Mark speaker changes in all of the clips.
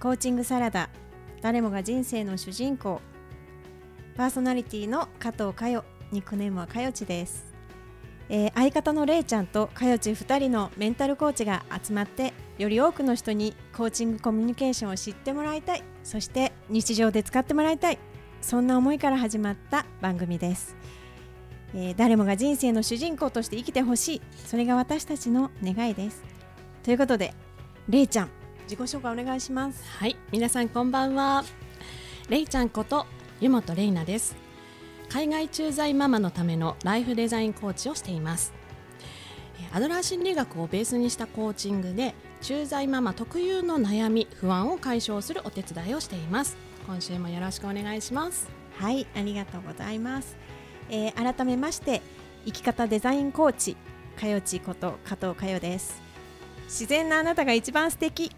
Speaker 1: コーチングサラダ。誰もが人生の主人公。パーソナリティの加藤佳代。ニックネームはかよちです、えー相方のれいちゃんとかよち2人のメンタルコーチが集まってより多くの人にコーチングコミュニケーションを知ってもらいたい。そして日常で使ってもらいたい。そんな思いから始まった番組です。えー誰もが人生の主人公として生きてほしい。それが私たちの願いです。ということでれいちゃん自己紹介お願いします
Speaker 2: はい、皆さんこんばんは。レイちゃんこと湯本レイナです。海外駐在ママのためのライフデザインコーチをしています。えーアドラー心理学をベースにしたコーチングで駐在ママ特有の悩み、不安を解消するお手伝いをしています。今週もよろしくお願いします。
Speaker 1: はいありがとうございます、えー改めまして生き方デザインコーチかよちこと加藤かよです自然なあなたが一番素敵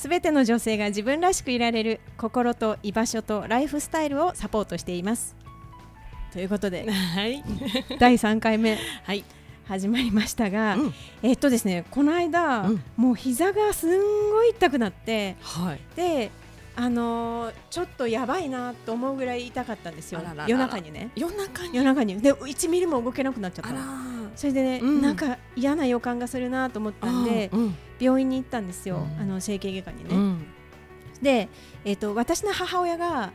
Speaker 1: すべての女性が自分らしくいられる心と居場所とライフスタイルをサポートしています。ということで
Speaker 2: はい、
Speaker 1: 第3回目。
Speaker 2: はい、
Speaker 1: 始まりましたが、
Speaker 2: うん。
Speaker 1: えっとですねこの間、
Speaker 2: うん。
Speaker 1: もう膝がすんごい痛くなって
Speaker 2: はい、
Speaker 1: であのーちょっとやばいなと思うぐらい痛かったんですよ。夜中にね。
Speaker 2: 夜中に？
Speaker 1: 夜中に。で1ミリも動けなくなっちゃったそれでね、
Speaker 2: うん。
Speaker 1: なんか嫌な予感がするなと思ったんで、
Speaker 2: うん
Speaker 1: 病院に行ったんですよ、
Speaker 2: うん。
Speaker 1: あの整形外科にね、
Speaker 2: うん。
Speaker 1: で、えっと私の母親が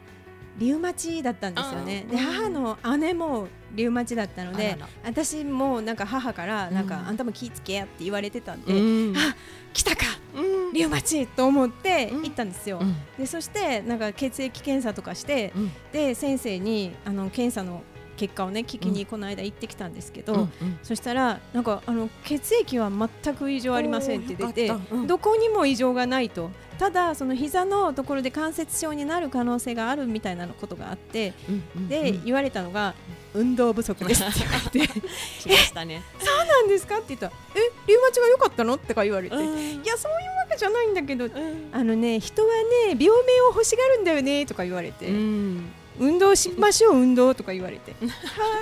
Speaker 1: リウマチだったんですよね。で母の姉もリウマチだったので私もなんか母からなんか、
Speaker 2: うん
Speaker 1: あんたも気ぃつけやって言われてたんで、
Speaker 2: うん。
Speaker 1: あ来たか
Speaker 2: うん。
Speaker 1: リウマチと思って
Speaker 2: うん。
Speaker 1: 行ったんですよ、
Speaker 2: うん。
Speaker 1: でそしてなんか血液検査とかして
Speaker 2: うん。
Speaker 1: で先生にあの検査の結果をね聞きにこの間行ってきたんですけど、
Speaker 2: うんうん。
Speaker 1: そしたらなんかあの血液は全く異常ありませんって出て
Speaker 2: うん。
Speaker 1: どこにも異常がないと。ただその膝のところで関節症になる可能性があるみたいなことがあって
Speaker 2: うんうん
Speaker 1: で、
Speaker 2: うん。
Speaker 1: 言われたのが運動不足ですって言われて。
Speaker 2: 来ましたね。
Speaker 1: そうなんですかって言ったらえリウマチが良かったの？ってか言われて、い
Speaker 2: うん
Speaker 1: やそういうわけじゃないんだけど
Speaker 2: うん。
Speaker 1: あのね人はね病名を欲しがるんだよねとか言われて、
Speaker 2: うん
Speaker 1: 運動しましょう運動とか言われては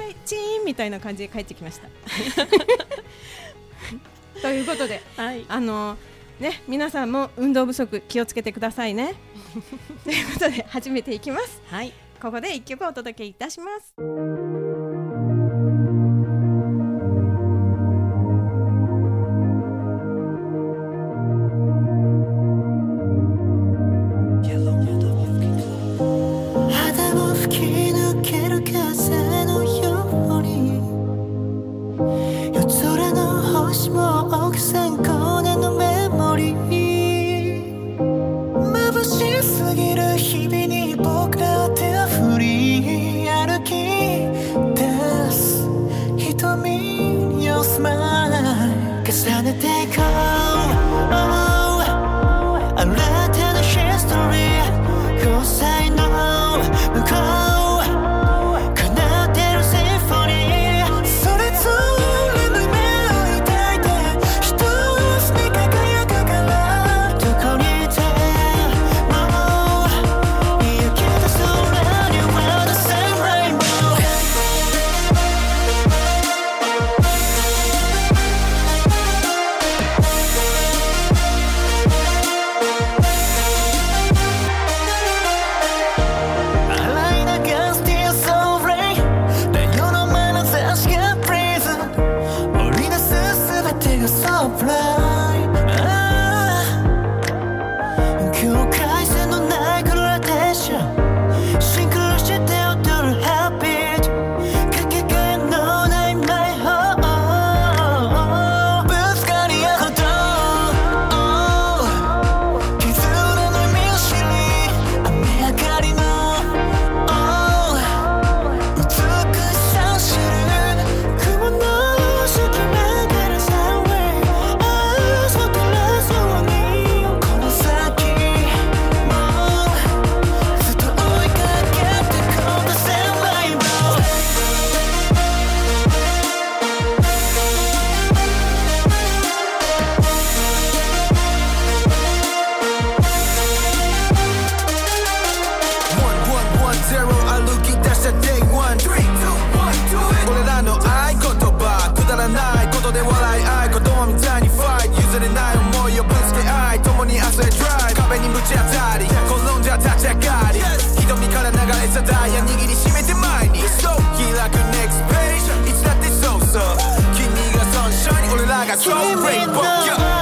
Speaker 1: いチーンみたいな感じで帰ってきました ということで
Speaker 2: はい。
Speaker 1: あのね皆さんも運動不足気をつけてくださいね ということで始めていきます
Speaker 2: はい。
Speaker 1: ここで一曲お届けいたします
Speaker 3: I try to break, but yeah.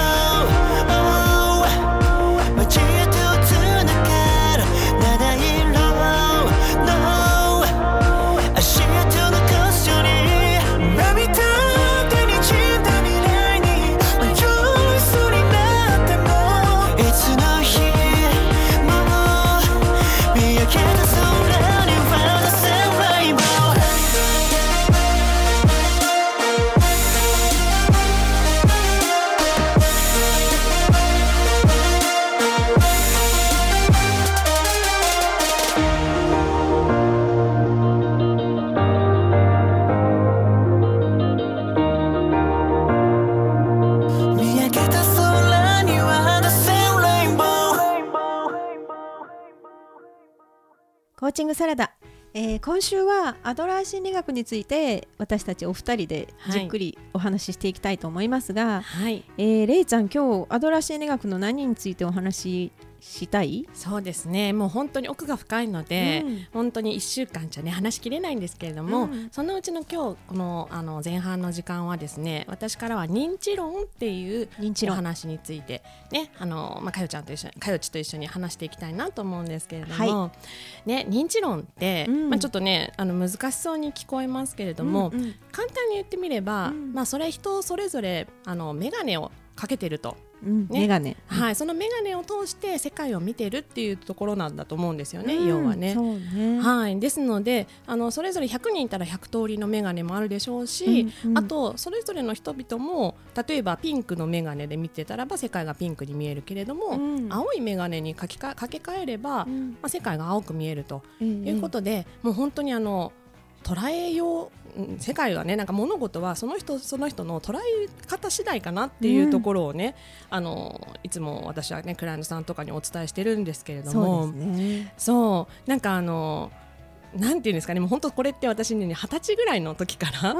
Speaker 1: コーチングサラダ、えー今週はアドラー心理学について私たちお二人でじっくりお話ししていきたいと思いますが、
Speaker 2: はい。
Speaker 1: えーレイちゃん今日アドラー心理学の何についてお話ししたい？
Speaker 2: そうですね。もう本当に奥が深いので、
Speaker 1: うん。
Speaker 2: 本当に1週間じゃね話しきれないんですけれども、
Speaker 1: うん。
Speaker 2: そのうちの今日このあの前半の時間はですね私からは認知論っていう
Speaker 1: 認知論。
Speaker 2: お話についてねあのまあかよちゃんと一緒にかよちと一緒に話していきたいなと思うんですけれども、ね認知論って、
Speaker 1: うん。
Speaker 2: まあちょっとねあの難しそうに聞こえますけれども、
Speaker 1: うんうん。
Speaker 2: 簡単に言ってみれば、
Speaker 1: うん。
Speaker 2: まあそれ人それぞれあの眼鏡をかけてると。
Speaker 1: うん。メガネ、
Speaker 2: はい、その眼鏡を通して世界を見てるっていうところなんだと思うんですよね、
Speaker 1: うん。
Speaker 2: 要はね。
Speaker 1: ね。
Speaker 2: はい、ですのであのそれぞれ100人いたら100通りの眼鏡もあるでしょうし、
Speaker 1: うんうん。
Speaker 2: あとそれぞれの人々も例えばピンクの眼鏡で見てたらば世界がピンクに見えるけれども、
Speaker 1: うん。
Speaker 2: 青い眼鏡にかけかかけ替えれば、
Speaker 1: うん。
Speaker 2: まあ、世界が青く見えると
Speaker 1: うん。
Speaker 2: いうことで、もう本当にあの捉えよううん世界はねなんか物事はその人その人の捉え方次第かなっていうところをね、あのいつも私はねクライアントさんとかにお伝えしてるんですけれども。
Speaker 1: そうですね。
Speaker 2: そう。なんかあのなんていうんですかね。もう本当これって私ね二十歳ぐらいの時から、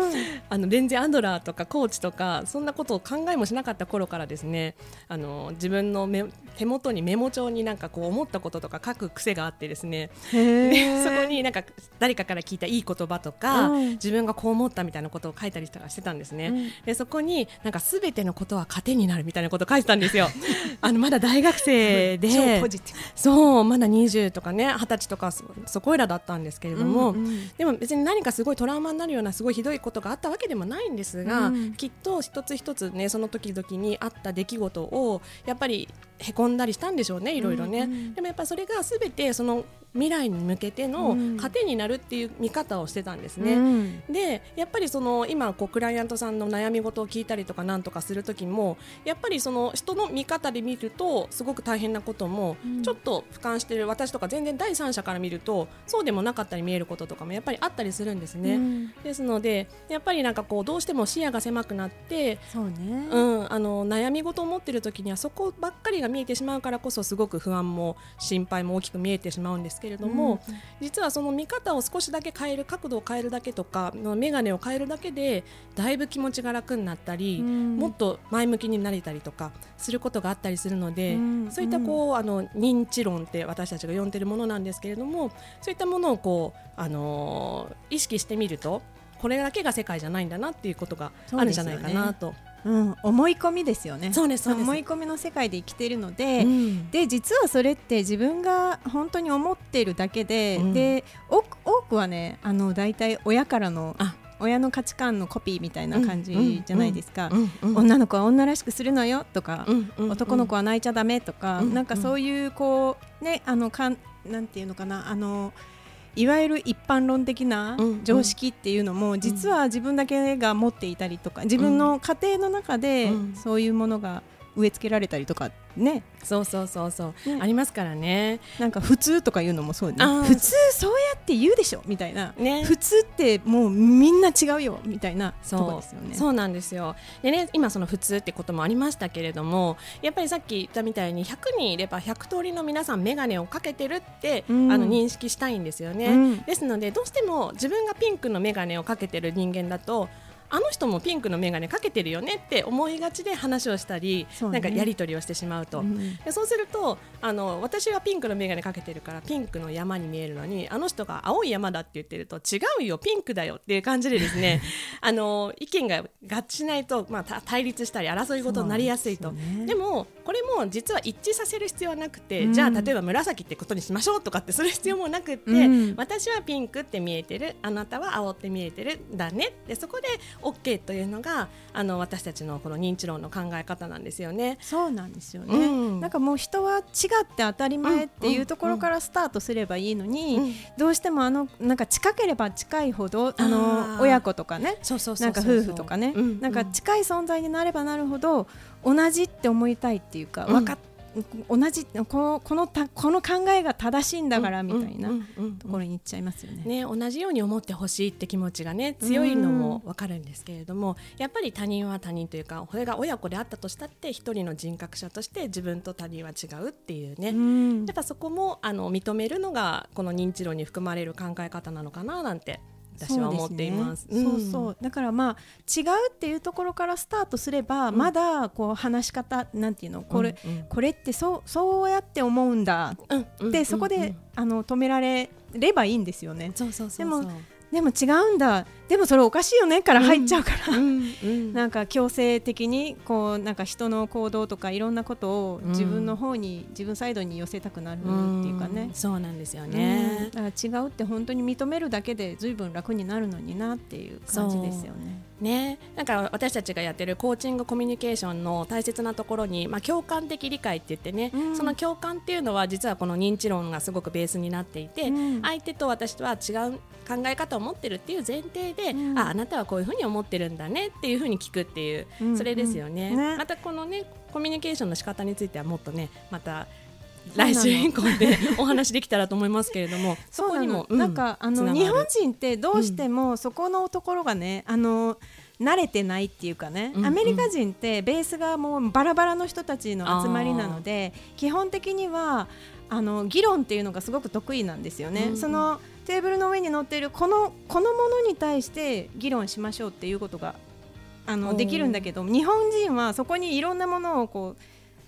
Speaker 2: あの全然アドラーとかコーチとかそんなことを考えもしなかった頃からですねあの自分のメ手元にメモ帳になんかこう思ったこととか書く癖があってですね。でそこになんか誰かから聞いたいい言葉とか、
Speaker 1: うん。
Speaker 2: 自分がこう思ったみたいなことを書いたりとかしてたんですね、
Speaker 1: うん。
Speaker 2: でそこになんかすべてのことは糧になるみたいなことを書いてたんですよ。あのまだ大学生で
Speaker 1: 超ポジティブ。
Speaker 2: そうまだ20とかね20歳とかそそこいらだったんですけれども、
Speaker 1: うんうん。
Speaker 2: でも別に何かすごいトラウマになるようなすごいひどいことがあったわけでもないんですが、
Speaker 1: うん。
Speaker 2: きっと一つ一つねその時々にあった出来事をやっぱりへこんだりしたんでしょうねいろいろね、
Speaker 1: うんうん
Speaker 2: でもやっぱそれがすべてその未来に向けての
Speaker 1: うん。
Speaker 2: 糧になるっていう見方をしてたんですね。
Speaker 1: うん。
Speaker 2: でやっぱりその今こうクライアントさんの悩み事を聞いたりとかなんとかする時もやっぱりその人の見方で見るとすごく大変なことも
Speaker 1: うん。
Speaker 2: ちょっと俯瞰してる私とか全然第三者から見るとそうでもなかったり見えることとかもやっぱりあったりするんですね。
Speaker 1: うん。
Speaker 2: ですのでやっぱりなんかこうどうしても視野が狭くなって
Speaker 1: そうね。
Speaker 2: うん、あの悩み事を持っている時にはそこばっかりが見えてしまうからこそすごく不安も心配も大きく見えてしまうんですけれども、実はその見方を少しだけ変える角度を変えるだけとか眼鏡を変えるだけでだいぶ気持ちが楽になったり、
Speaker 1: うん。
Speaker 2: もっと前向きになれたりとかすることがあったりするので、
Speaker 1: うん。
Speaker 2: そういったこうあの認知論って私たちが呼んでるものなんですけれどもそういったものをこう、あのー意識してみるとこれだけが世界じゃないんだなっていうことがあるんじゃないかなと。
Speaker 1: うん、思い込みですよね。
Speaker 2: そうです
Speaker 1: 思い込みの世界で生きているので、
Speaker 2: うん。
Speaker 1: で実はそれって自分が本当に思っているだけで、
Speaker 2: うん。
Speaker 1: で多く多くはねあの大体親からの
Speaker 2: あ。
Speaker 1: 親の価値観のコピーみたいな感じじゃないですか、
Speaker 2: うんうん
Speaker 1: 女の子は女らしくするのよとか、
Speaker 2: うんうん
Speaker 1: 男の子は泣いちゃダメとか、
Speaker 2: うん。
Speaker 1: なんかそういうこうねあのかんなんていうのかなあのいわゆる一般論的な
Speaker 2: うん
Speaker 1: 常識っていうのも、実は自分だけが持っていたりとか自分の家庭の中で
Speaker 2: うん。
Speaker 1: そういうものが植え付けられたりとかね。
Speaker 2: そうそうそうそう、
Speaker 1: ね。
Speaker 2: ありますからね。
Speaker 1: なんか普通とか言うのもそうね。普通そうやって言うでしょみたいな、
Speaker 2: ね。
Speaker 1: 普通ってもうみんな違うよみたいな
Speaker 2: そう。
Speaker 1: ですよね。
Speaker 2: そうなんですよ。でね今その普通ってこともありましたけれどもやっぱりさっき言ったみたいに100人いれば100通りの皆さん眼鏡をかけてるって、
Speaker 1: うん。
Speaker 2: あの認識したいんですよね、
Speaker 1: うん。
Speaker 2: ですのでどうしても自分がピンクの眼鏡をかけてる人間だとあの人もピンクの眼鏡かけてるよねって思いがちで話をしたり、
Speaker 1: ね。
Speaker 2: なんかやり取りをしてしまうと、
Speaker 1: うん。
Speaker 2: でそうするとあの私はピンクの眼鏡かけてるからピンクの山に見えるのにあの人が青い山だって言ってると違うよピンクだよっていう感じでですね あの意見が合致しないと、まあ、た対立したり争い事になりやすいと。
Speaker 1: でね。
Speaker 2: でもこれも実は一致させる必要はなくて、
Speaker 1: うん。
Speaker 2: じゃあ例えば紫ってことにしましょうとかってする必要もなくって、
Speaker 1: うん。
Speaker 2: 私はピンクって見えてるあなたは青って見えてるだねでそこで OK というのがあの私たちのこの認知論の考え方なんですよね。
Speaker 1: そうなんですよね、
Speaker 2: うん。
Speaker 1: なんかもう人は違って当たり前っていうところからスタートすればいいのに、
Speaker 2: うん
Speaker 1: どうしてもあのなんか近ければ近いほどあ
Speaker 2: あ
Speaker 1: の
Speaker 2: ー。
Speaker 1: 親子とかね
Speaker 2: そうそうそう
Speaker 1: なんか夫婦とかね、
Speaker 2: うん
Speaker 1: なんか近い存在になればなるほど同じって思いたいっていうか、
Speaker 2: うん。
Speaker 1: わかっ同じこのこのたこの考えが正しいんだからみたいなところに行っちゃいますよね。
Speaker 2: ね、同じように思ってほしいって気持ちがね強いのもわかるんですけれども、やっぱり他人は他人というかこれが親子であったとしたって一人の人格者として自分と他人は違うっていうね、
Speaker 1: うん。
Speaker 2: やっぱそこもあの認めるのがこの認知論に含まれる考え方なのかななんて私は思っています。
Speaker 1: そう,、ねそう。そうだからまあ違うっていうところからスタートすれば、
Speaker 2: うん。
Speaker 1: まだこう話し方なんていうのこれ、
Speaker 2: うんうん。
Speaker 1: これってそうそうやって思うんだ
Speaker 2: うんうん
Speaker 1: でそこで、あの止められればいいんですよね。
Speaker 2: そうそうそう。
Speaker 1: でもでも違うんだでもそれおかしいよねから入っちゃうから、
Speaker 2: うんうん。
Speaker 1: なんか強制的にこうなんか人の行動とかいろんなことを自分の方に、自分サイドに寄せたくなるっていうかね。
Speaker 2: ん。そうなんですよ
Speaker 1: うん。
Speaker 2: ね。
Speaker 1: だから違うって本当に認めるだけでずいぶん楽になるのになっていう感じですよね。
Speaker 2: ね、なんか私たちがやってるコーチングコミュニケーションの大切なところに、まあ、共感的理解って言ってね、
Speaker 1: うん。
Speaker 2: その共感っていうのは実はこの認知論がすごくベースになっていて、
Speaker 1: うん。
Speaker 2: 相手と私とは違う考え方を持ってるっていう前提で、
Speaker 1: うん。
Speaker 2: ああなたはこういうふうに思ってるんだねっていうふうに聞くっていう、
Speaker 1: うん。
Speaker 2: それですよね,、
Speaker 1: うん。ね。
Speaker 2: またこのねコミュニケーションの仕方についてはもっとねまた来週以降で お話できたらと思いますけれども そこにも、
Speaker 1: そうなのなんかあの日本人ってどうしてもそこのところがね、あの慣れてないっていうかね、
Speaker 2: うんうん。
Speaker 1: アメリカ人ってベースがもうバラバラの人たちの集まりなので基本的にはあの議論っていうのがすごく得意なんですよね。
Speaker 2: うんうん。
Speaker 1: そのテーブルの上に乗っているこのこのものに対して議論しましょうっていうことがあのできるんだけど日本人はそこにいろんなものをこう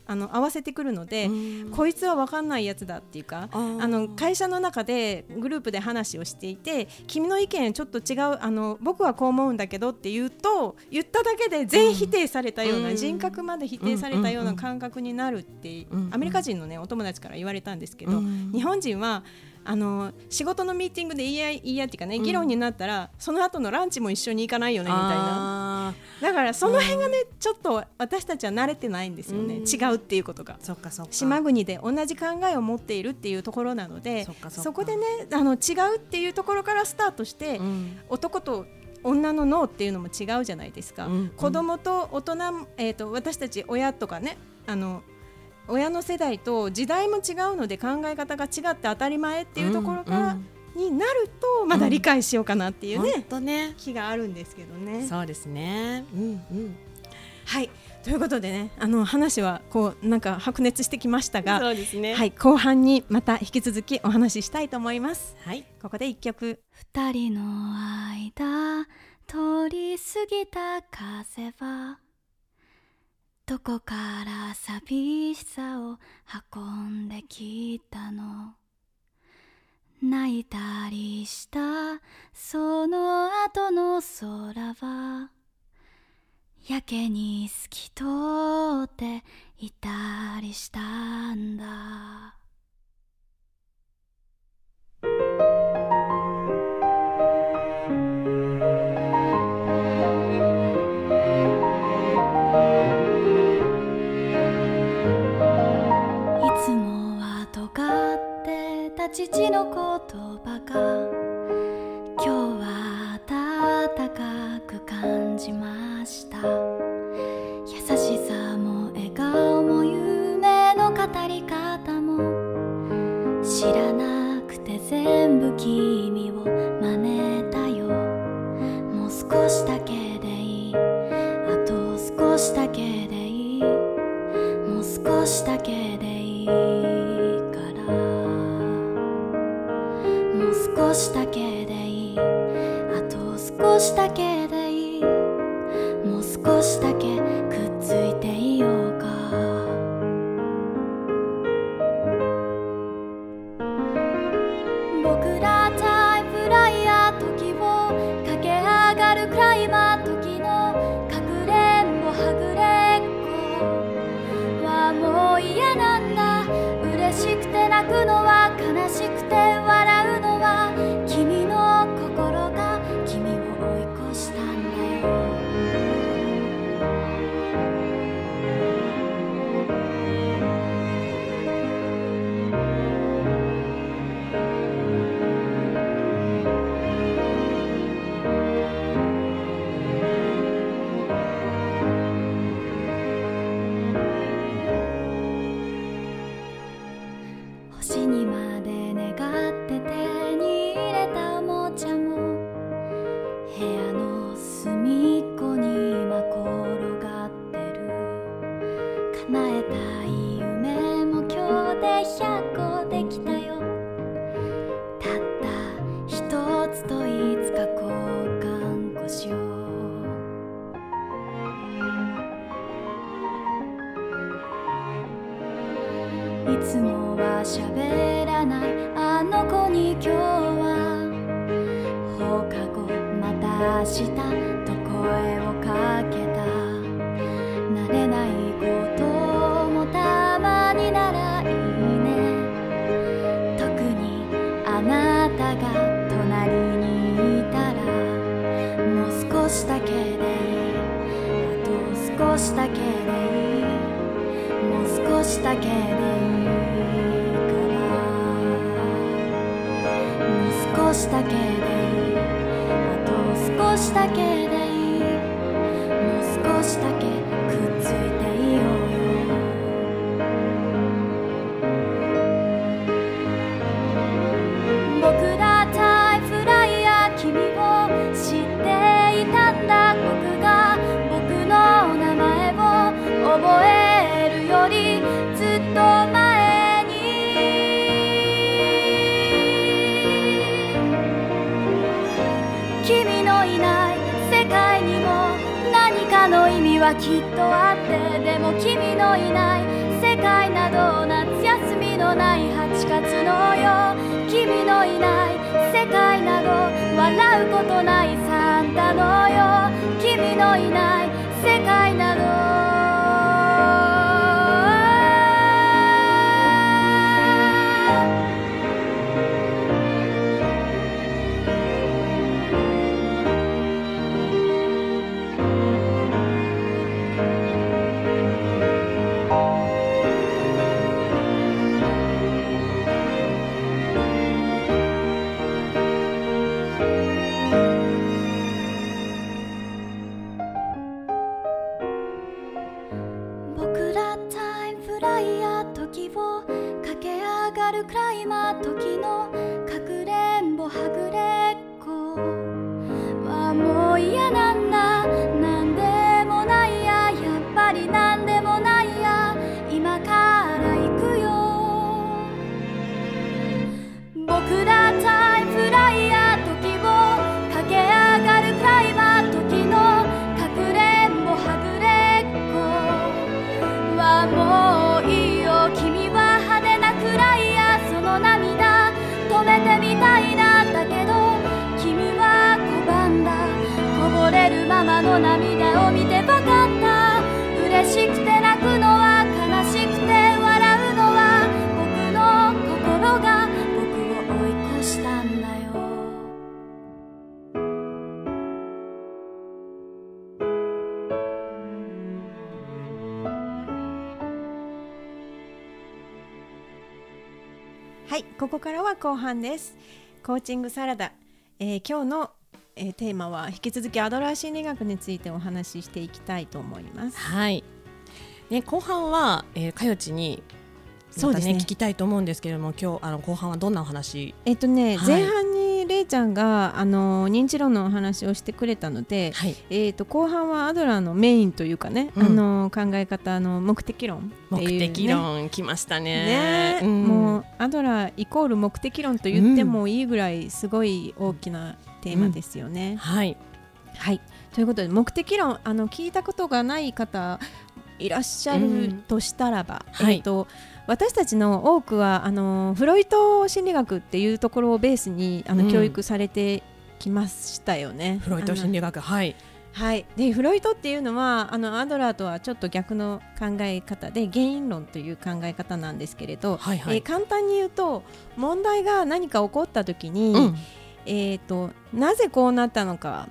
Speaker 1: あの合わせてくるので、
Speaker 2: うん。
Speaker 1: こいつは分かんないやつだっていうか
Speaker 2: あ
Speaker 1: の会社の中でグループで話をしていて君の意見ちょっと違うあの僕はこう思うんだけどって言うと言っただけで全否定されたような、
Speaker 2: うん。
Speaker 1: 人格まで否定されたような感覚になるって、
Speaker 2: うん。
Speaker 1: アメリカ人の、ね、お友達から言われたんですけど、
Speaker 2: うん。
Speaker 1: 日本人はあの仕事のミーティングで言い合い言い合いっていうかね、
Speaker 2: うん。
Speaker 1: 議論になったらその後のランチも一緒に行かないよねみたいな。
Speaker 2: あ
Speaker 1: だからその辺がねちょっと私たちは慣れてないんですよね、
Speaker 2: うん。
Speaker 1: 違うっていうことが。
Speaker 2: ーそっかそっか。
Speaker 1: 島国で同じ考えを持っているっていうところなので
Speaker 2: そ
Speaker 1: こでねあの違うっていうところからスタートして、
Speaker 2: うん。
Speaker 1: 男と女の脳っていうのも違うじゃないですか、
Speaker 2: うん。
Speaker 1: 子供と大人、えー、と私たち親とかねあの親の世代と時代も違うので考え方が違って当たり前っていうところから、
Speaker 2: うん
Speaker 1: になるとまだ理解しようかなっていうね、
Speaker 2: ほんとね。
Speaker 1: 気があるんですけどね。
Speaker 2: そうですね。うんうん。
Speaker 1: はい。ということでねあの話はこうなんか白熱してきましたが、
Speaker 2: そうですね。
Speaker 1: はい、後半にまた引き続きお話ししたいと思います。
Speaker 2: はい。
Speaker 1: ここで一曲。
Speaker 4: 二人の間通り過ぎた風はどこから寂しさを運んできたの？泣いたりしたその後の空はやけに透き通っていたりしたんだ。父の言葉が今日は暖かく感じました。優しさも笑顔も夢の語り方も知らなくて全部聞いて少しだけでいいから。もう少しだけであと少しだけ君のいない世界にも何かの意味はきっとあってでも君のいない世界など夏休みのない8月のよ君のいない世界など笑うことないサンタのよ。君のいない世界など上がるクライマー時のかくれんぼはぐれっこ。はもう嫌なんだ。はいこ
Speaker 1: こからは後半ですコーチングサラダ、えー今日の、えーテーマは引き続きアドラー心理学についてお話ししていきたいと思います
Speaker 2: はい。ね、後半は、えー、かよちに。
Speaker 1: そうですね
Speaker 2: 聞きたいと思うんですけれども、今日、あの後半はどんなお話？
Speaker 1: えっとね、
Speaker 2: はい
Speaker 1: 前半いちゃんがあの認知論のお話をしてくれたので、
Speaker 2: はい。
Speaker 1: えっと後半はアドラーのメインというかね、
Speaker 2: うん
Speaker 1: あの考え方の目的論ね、
Speaker 2: 目的論きましたね。
Speaker 1: ね、
Speaker 2: うん
Speaker 1: もうアドラーイコール目的論と言ってもいいぐらいすごい大きなテーマですよね。
Speaker 2: はい。
Speaker 1: はいということで目的論あの聞いたことがない方いらっしゃるとしたらば、
Speaker 2: はい
Speaker 1: えっと私たちの多くはあのフロイト心理学っていうところをベースにあの、
Speaker 2: うん
Speaker 1: 教育されてきましたよね。
Speaker 2: フロイト心理学、はい。
Speaker 1: はい、でフロイトっていうのはあのアドラーとはちょっと逆の考え方で原因論という考え方なんですけれど、
Speaker 2: はいはい
Speaker 1: えー簡単に言うと問題が何か起こった時に、
Speaker 2: うん
Speaker 1: えー、となぜこうなったのか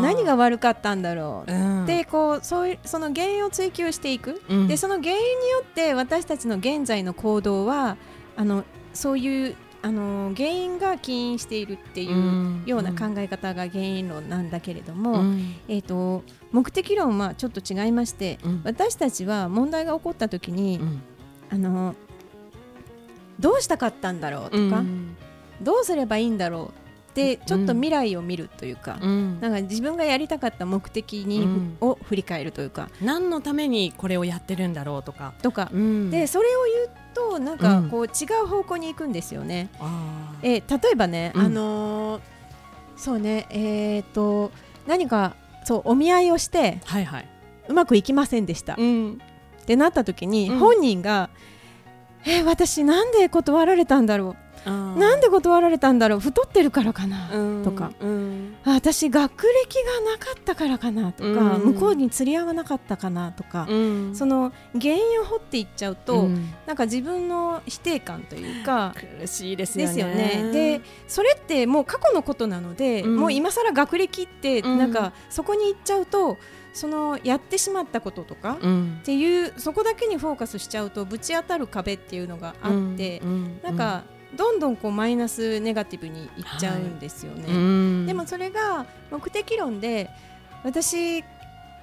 Speaker 1: 何が悪かったんだろう、
Speaker 2: うん。
Speaker 1: でこうそういうその原因を追求していく、
Speaker 2: うん。
Speaker 1: でその原因によって私たちの現在の行動はあのそういうあの原因が起因しているっていう
Speaker 2: うん。
Speaker 1: ような考え方が原因論なんだけれども、
Speaker 2: うん。
Speaker 1: えー、と目的論はちょっと違いまして、
Speaker 2: うん。
Speaker 1: 私たちは問題が起こった時に、
Speaker 2: うん。
Speaker 1: あのどうしたかったんだろうとか、
Speaker 2: うん。
Speaker 1: どうすればいいんだろうってちょっと未来を見るというか、
Speaker 2: うん。
Speaker 1: なんか自分がやりたかった目的に、
Speaker 2: うん。
Speaker 1: を振り返るというか。
Speaker 2: 何のためにこれをやってるんだろうとか、
Speaker 1: とか、
Speaker 2: うん。
Speaker 1: でそれを言うとなんか
Speaker 2: うん。
Speaker 1: こう違う方向に行くんですよね。えー。例えばね、
Speaker 2: うん。
Speaker 1: あのーそうねえっ、と何かそうお見合いをして
Speaker 2: はいはい。う
Speaker 1: まくいきませんでした、
Speaker 2: ん。
Speaker 1: ってなった時に、
Speaker 2: うん。
Speaker 1: 本人が「えー私なんで断られたんだろうなんで断られたんだろう。太ってるからかな」
Speaker 2: うん。
Speaker 1: とか。私学歴がなかったからかなとか、
Speaker 2: うん。
Speaker 1: 向こうに釣り合わなかったかなとか、
Speaker 2: うん。
Speaker 1: その原因を掘っていっちゃうと、
Speaker 2: うん。
Speaker 1: なんか自分の否定感というか
Speaker 2: 苦しいですよね。
Speaker 1: でそれってもう過去のことなので、
Speaker 2: うん。
Speaker 1: もう今更学歴って
Speaker 2: うん。
Speaker 1: なんかそこに行っちゃうとそのやってしまったこととか、
Speaker 2: うん。
Speaker 1: っていうそこだけにフォーカスしちゃうとぶち当たる壁っていうのがあって、
Speaker 2: うん。
Speaker 1: なんかどんどんこうマイナスネガティブにいっちゃうんですよね。
Speaker 2: うん。
Speaker 1: でもそれが目的論で私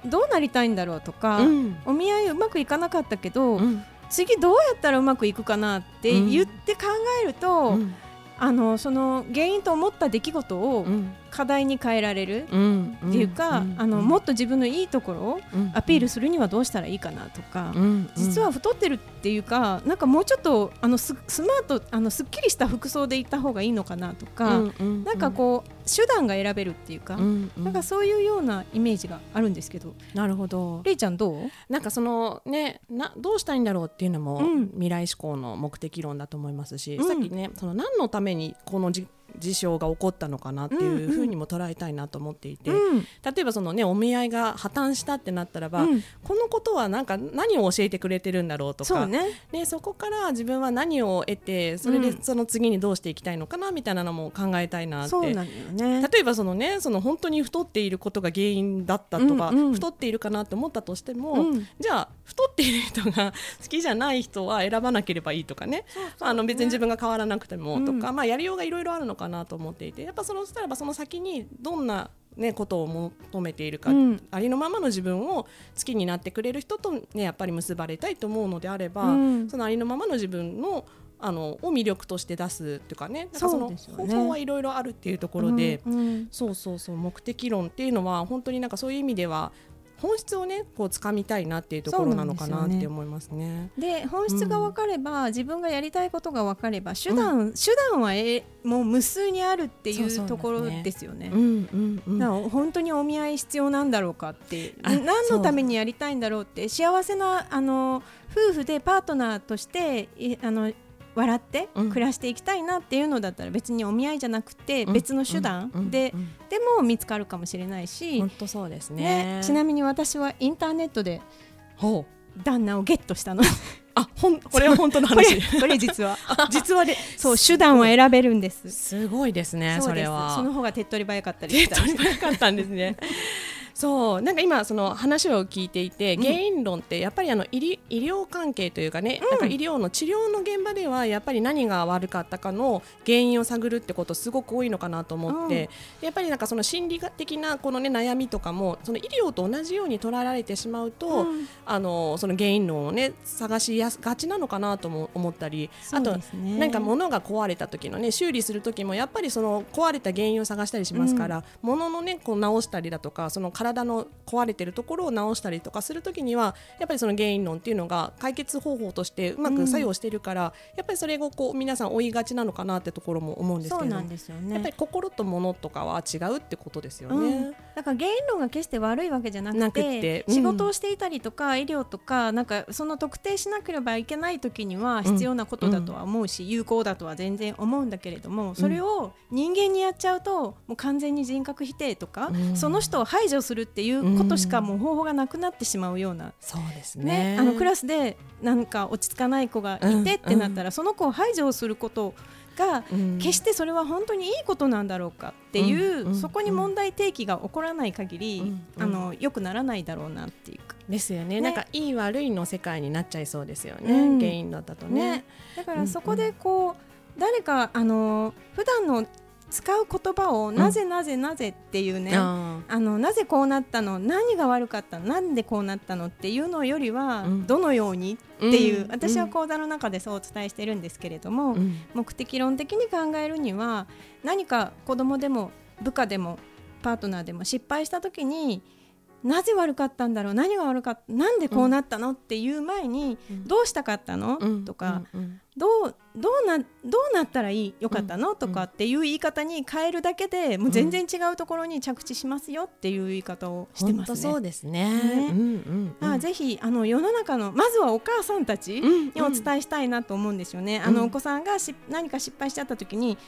Speaker 1: どうなりたいんだろうとか、
Speaker 2: うん。
Speaker 1: お見合いうまくいかなかったけど、
Speaker 2: うん。
Speaker 1: 次どうやったらうまくいくかなって言って考えると、
Speaker 2: うん。
Speaker 1: あのその原因と思った出来事を
Speaker 2: うん
Speaker 1: 課題に変えられる
Speaker 2: うん
Speaker 1: っていうか、あのもっと自分のいいところをアピール
Speaker 2: す
Speaker 1: するにはどうしたらいいかなとか、
Speaker 2: うん
Speaker 1: 実は太ってるっていうかなんかもうちょっとあのススマートあのすっきりした服装でいった方がいいのかなとか、なんかこう手段が選べるっていうか、なんかそういうようなイメージがあるんですけど、
Speaker 2: なるほど。
Speaker 1: れいちゃんどう？
Speaker 2: なんかそのねなどうしたいんだろうっていうのも、
Speaker 1: うん。
Speaker 2: 未来志向の目的論だと思いますし、
Speaker 1: うん。
Speaker 2: さっきねその何のためにこのじ事象が起こったのかなっていうふうにも捉えたいなと思っていて、
Speaker 1: うん
Speaker 2: 例えばそのねお見合いが破綻したってなったらば、
Speaker 1: うん。
Speaker 2: このことはなんか何を教えてくれてるんだろうとか。
Speaker 1: そうね。
Speaker 2: でそこから自分は何を得てそれで
Speaker 1: うん。
Speaker 2: その次にどうしていきたいのかなみたいなのも考えたいなって。
Speaker 1: そうなんね。
Speaker 2: 例えばそのねその本当に太っていることが原因だったとか、
Speaker 1: うんうん。
Speaker 2: 太っているかなって思ったとしても、
Speaker 1: うん。
Speaker 2: じゃあ太っている人が好きじゃない人は選ばなければいいとかね。あの別に自分が変わらなくてもとか、まあ、やりようがいろいろあるのかなと思っていてやっぱそのしたらばその先にどんな、ね、ことを求めているか、
Speaker 1: うん。
Speaker 2: ありのままの自分を好きになってくれる人と、ね、やっぱり結ばれたいと思うのであれば、
Speaker 1: うん。
Speaker 2: そのありのままの自分のあのを魅力として出すっていうかね。なんかその方法はいろいろあるっていうところで。
Speaker 1: うんうん。
Speaker 2: そうそうそう目的論っていうのは本当になんかそういう意味では本質をねこう掴みたいなっていうところなのかなって思いますね。
Speaker 1: で本質が分かれば、自分がやりたいことが分かれば手段、手段はえもう無数にあるってい
Speaker 2: そう
Speaker 1: ところ
Speaker 2: です
Speaker 1: よね。
Speaker 2: うんうんうん。
Speaker 1: だから本当にお見合い必要なんだろうかって
Speaker 2: あ
Speaker 1: 何のためにやりたいんだろうって幸せなあの夫婦でパートナーとしていあの笑って
Speaker 2: うん。
Speaker 1: 暮らしていきたいなっていうのだったら別にお見合いじゃなくて
Speaker 2: うん。
Speaker 1: 別の手段で
Speaker 2: うん。
Speaker 1: でも見つかるかもしれないし
Speaker 2: 本、当そうですね。
Speaker 1: ね、ちなみに私はインターネットで旦那をゲットしたの。
Speaker 2: あほんこれは本当の話。
Speaker 1: これ実は。
Speaker 2: 実話で
Speaker 1: そう手段を選べるんです。
Speaker 2: すごいですね
Speaker 1: そ
Speaker 2: れは。
Speaker 1: その方が手っ取り早かったり
Speaker 2: 手っ
Speaker 1: した。り
Speaker 2: 取り早かったんですね。そうなんか今その話を聞いていて
Speaker 1: うん。
Speaker 2: 原因論ってやっぱりあの医療医療関係というかね、なんか医療の治療の現場ではやっぱり何が悪かったかの原因を探るってことすごく多いのかなと思って、やっぱりなんかその心理的なこのね悩みとかもその医療と同じように捉えられてしまうと、
Speaker 1: うん。
Speaker 2: あのその原因論をね探しやすがちなのかなとも思ったり、あと
Speaker 1: そうですね。
Speaker 2: 何か物が壊れた時のね修理する時もやっぱりその壊れた原因を探したりしますから、物のねこう直したりだとかその体の壊れてるところを直したりとかする時にはやっぱりその原因論っていうのが解決方法としてうまく作用しているから、やっぱりそれをこう皆さん追いがちなのかなってところも思うんですけど
Speaker 1: そうなんですよね。
Speaker 2: やっぱり心と物とかは違うってことですよ
Speaker 1: うん。
Speaker 2: ね。
Speaker 1: だだから原因論が決して悪いわけじゃなくて
Speaker 2: うん。
Speaker 1: 仕事をしていたりとか医療とかなんかその特定しなければいけない時には必要なことだとは思うし、有効だとは全然思うんだけれどもそれを人間にやっちゃうともう完全に人格否定とか、
Speaker 2: うん。
Speaker 1: その人を排除するっていうことしかもう方法がなくなってしまうような。
Speaker 2: そうです
Speaker 1: ね。
Speaker 2: ね。
Speaker 1: あのクラスでなんか落ち着かない子がいてってなったら、その子を排除することが
Speaker 2: うん。
Speaker 1: 決してそれは本当にいいことなんだろうかっていう、そこに問題提起が起こらない限り、あの良くならないだろうなっていうか。
Speaker 2: ですよね。
Speaker 1: ね。
Speaker 2: なんかいい悪いの世界になっちゃいそうですよね、
Speaker 1: うん。
Speaker 2: 原因だったとね。
Speaker 1: ね、だからそこでこう、誰かあの普段の使う言葉をなぜなぜなぜっていうね、
Speaker 2: あ
Speaker 1: あのなぜこうなったの何が悪かったのなんでこうなったのっていうのよりは、
Speaker 2: うん。
Speaker 1: どのようにっていう、
Speaker 2: うん。
Speaker 1: 私は講座の中でそうお伝えしてるんですけれども、目的論的に考えるには何か子供でも部下でもパートナーでも失敗した時になぜ悪かったんだろう？何が悪かった？なんでこうなったの、っていう前に、
Speaker 2: うん。
Speaker 1: どうしたかったの、
Speaker 2: うん。
Speaker 1: とか、どうどうなどうなったらいい？よかったの、とかっていう言い方に変えるだけでもう全然違うところに着地しますよっていう言い方をしてますね。
Speaker 2: そうですね。
Speaker 1: あぜひあの世の中のまずはお母さんたち
Speaker 2: うん
Speaker 1: にお伝えしたいなと思うんですよね。
Speaker 2: ん。
Speaker 1: あのお子さんがし何か失敗しちゃった時に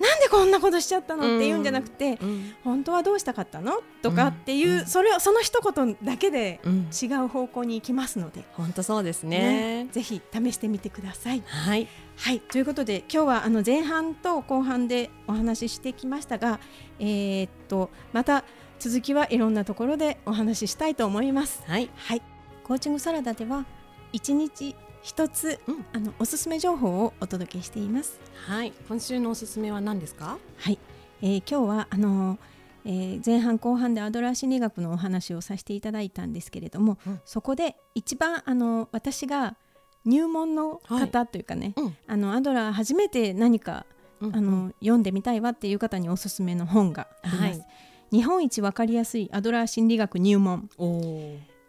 Speaker 1: なんでこんなことしちゃったの？って言うんじゃなくて、
Speaker 2: うん。
Speaker 1: 本当はどうしたかったの？とかっていう、
Speaker 2: うん。
Speaker 1: それをその一言だけで
Speaker 2: うん。
Speaker 1: 違う方向に行きますので、
Speaker 2: 本当そうです
Speaker 1: ね。
Speaker 2: ね。
Speaker 1: ぜひ試してみてください。
Speaker 2: はい。
Speaker 1: はい。ということで今日はあの前半と後半でお話ししてきましたが、えーっとまた続きはいろんなところでお話ししたいと思います。
Speaker 2: はい。
Speaker 1: はい、コーチングサラダでは一日一つ、
Speaker 2: うん。
Speaker 1: あのおすすめ情報をお届けしています。
Speaker 2: はい。今週のおすすめは何ですか？
Speaker 1: はい、えー今日はあのえー前半後半でアドラー心理学のお話をさせていただいたんですけれども、
Speaker 2: うん。
Speaker 1: そこで一番あの私が入門の方というかね、
Speaker 2: うん。
Speaker 1: あのアドラー初めて何か
Speaker 2: うん。
Speaker 1: あの読んでみたいわっていう方におすすめの本があります。
Speaker 2: はい。
Speaker 1: 日本一わかりやすいアドラー心理学入門。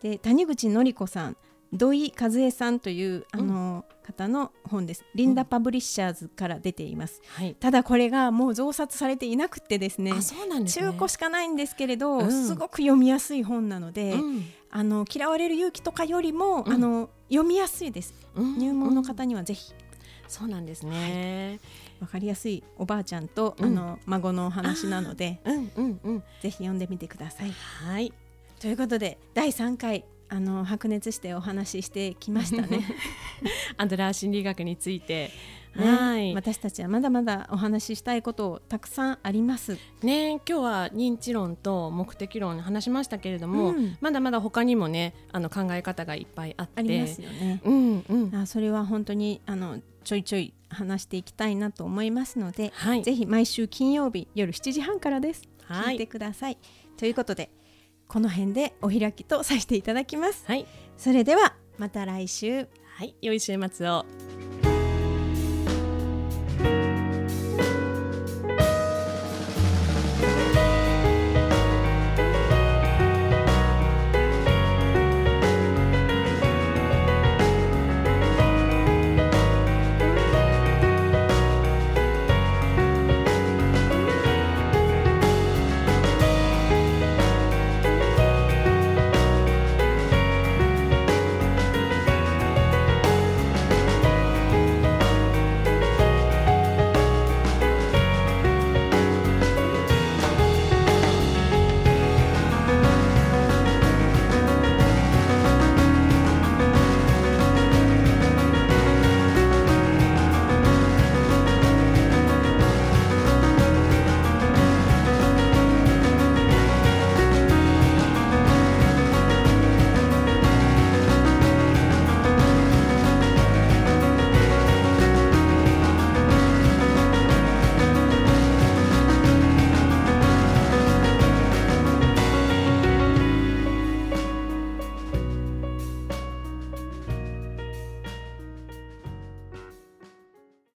Speaker 1: で谷口典子さん土井和恵さんというあの、方の本です。リンダパブリッシャーズから出ています、
Speaker 2: はい。
Speaker 1: ただこれがもう増刷されていなくてですね。
Speaker 2: ね。
Speaker 1: 中古しかないんですけれど、
Speaker 2: うん。
Speaker 1: すごく読みやすい本なので、
Speaker 2: うん。
Speaker 1: あの嫌われる勇気とかよりも、
Speaker 2: うん。
Speaker 1: あの読みやすいです。
Speaker 2: うん。
Speaker 1: 入門の方にはぜひ。
Speaker 2: そうなんですね。
Speaker 1: わかりやすいおばあちゃんと、
Speaker 2: うん。
Speaker 1: あの孫のお話なので
Speaker 2: うんうんうん。
Speaker 1: ぜひ読んでみてください。
Speaker 2: はい。
Speaker 1: ということで第3回あの白熱してお話ししてきましたね。
Speaker 2: アドラー心理学について。
Speaker 1: ね
Speaker 2: はい。
Speaker 1: 私たちはまだまだお話ししたいことたくさんあります。
Speaker 2: ね今日は認知論と目的論話しましたけれども、
Speaker 1: うん
Speaker 2: まだまだ他にもねあの考え方がいっぱいあって
Speaker 1: ありますよね。
Speaker 2: うんうん
Speaker 1: あそれは本当にあのちょいちょい話していきたいなと思いますので、
Speaker 2: はい
Speaker 1: ぜひ毎週金曜日夜7時半からです。
Speaker 2: はい
Speaker 1: 聞いてください。ということでこの辺でお開きとさせていただきます。
Speaker 2: はい
Speaker 1: それではまた来週。
Speaker 2: はい良い週末を